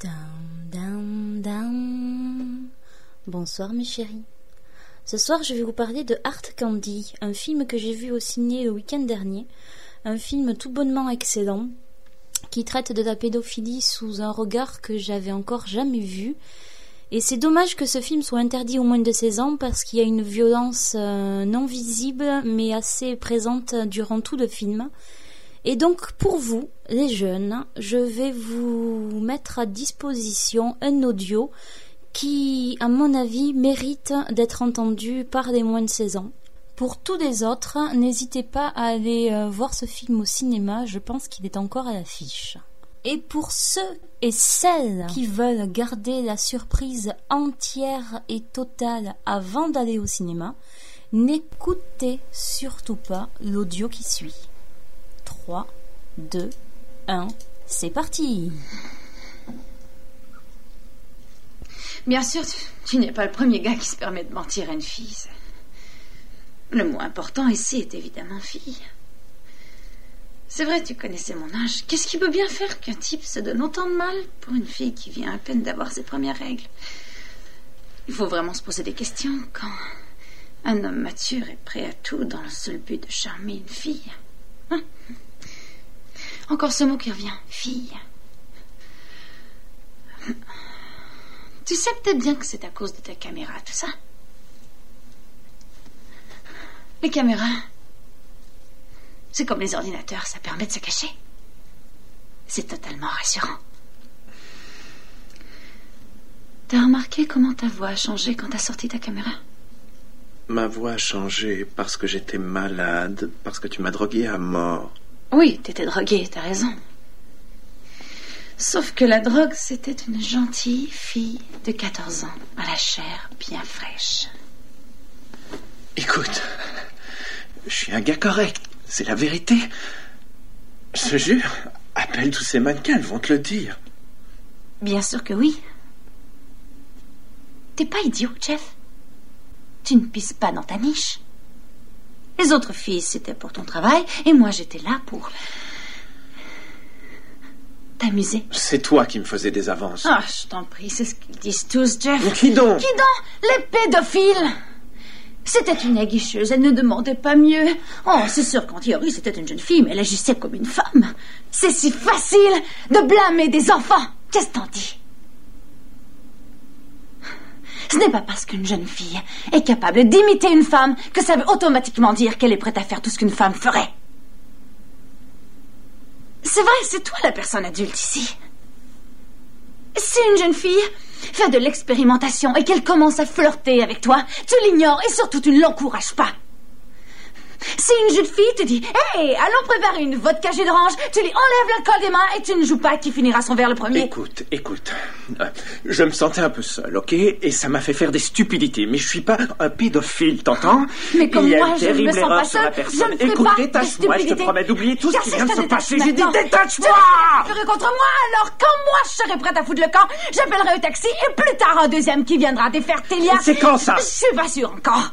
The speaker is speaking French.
Dam, dam. Bonsoir mes chéris. Ce soir je vais vous parler de Art Candy, un film que j'ai vu au ciné le week-end dernier, un film tout bonnement excellent qui traite de la pédophilie sous un regard que j'avais encore jamais vu. Et c'est dommage que ce film soit interdit au moins de 16 ans parce qu'il y a une violence euh, non visible mais assez présente durant tout le film. Et donc pour vous, les jeunes, je vais vous mettre à disposition un audio qui, à mon avis, mérite d'être entendu par les moins de 16 ans. Pour tous les autres, n'hésitez pas à aller euh, voir ce film au cinéma, je pense qu'il est encore à l'affiche. Et pour ceux et celles qui veulent garder la surprise entière et totale avant d'aller au cinéma, n'écoutez surtout pas l'audio qui suit. 3, 2, 1, c'est parti Bien sûr, tu, n'es pas le premier gars qui se permet de mentir à une fille. Le mot important ici est évidemment fille. C'est vrai, tu connaissais mon âge. Qu'est-ce qui peut bien faire qu'un type se donne autant de mal pour une fille qui vient à peine d'avoir ses premières règles? Il faut vraiment se poser des questions quand un homme mature est prêt à tout dans le seul but de charmer une fille. Hein? Encore ce mot qui revient, fille. Tu sais peut-être bien que c'est à cause de ta caméra, tout ça. Les caméras, c'est comme les ordinateurs, ça permet de se cacher. C'est totalement rassurant. T'as remarqué comment ta voix a changé quand t'as sorti ta caméra? Ma voix a changé parce que j'étais malade, parce que tu m'as drogué à mort. Oui, t'étais droguée, t'as raison. Sauf que la drogue, c'était une gentille fille de 14 ans, à la chair bien fraîche. Écoute, je suis un gars correct, c'est la vérité. Je te jure, appelle tous ces mannequins, elles vont te le dire. Bien sûr que oui. T'es pas idiot, Jeff. Tu ne pisses pas dans ta niche. Les autres filles, c'était pour ton travail, et moi, j'étais là pour t'amuser. C'est toi qui me faisais des avances. Ah, je t'en prie, c'est ce qu'ils disent tous, Jeff. Mais qui donc Qui donc Les pédophiles C'était une aguicheuse, elle ne demandait pas mieux. Oh, c'est sûr qu'en théorie, c'était une jeune fille, mais elle agissait comme une femme. C'est si facile de blâmer des enfants. Qu'est-ce que t'en dis? Ce n'est pas parce qu'une jeune fille est capable d'imiter une femme que ça veut automatiquement dire qu'elle est prête à faire tout ce qu'une femme ferait. C'est vrai, c'est toi la personne adulte ici. Si une jeune fille fait de l'expérimentation et qu'elle commence à flirter avec toi, tu l'ignores et surtout tu ne l'encourages pas. Si une jeune fille te dit Hey, allons préparer une vodka jus d'orange, tu lui enlèves l'alcool des mains et tu ne joues pas qui finira son verre le premier. Écoute, écoute. Euh, Je me sentais un peu seul, ok? Et ça m'a fait faire des stupidités. Mais je suis pas un pédophile, t'entends? Mais comme moi, je ne me sens pas personne. Je ne Écoute, pas détache-moi, je te promets d'oublier tout ce qui vient de se passer. J'ai dit détache-moi Tu contre moi, alors quand moi je serai prête à foutre le camp, j'appellerai un taxi et plus tard un deuxième qui viendra défaire tes liens. C'est quand ça? Je suis pas sûre encore.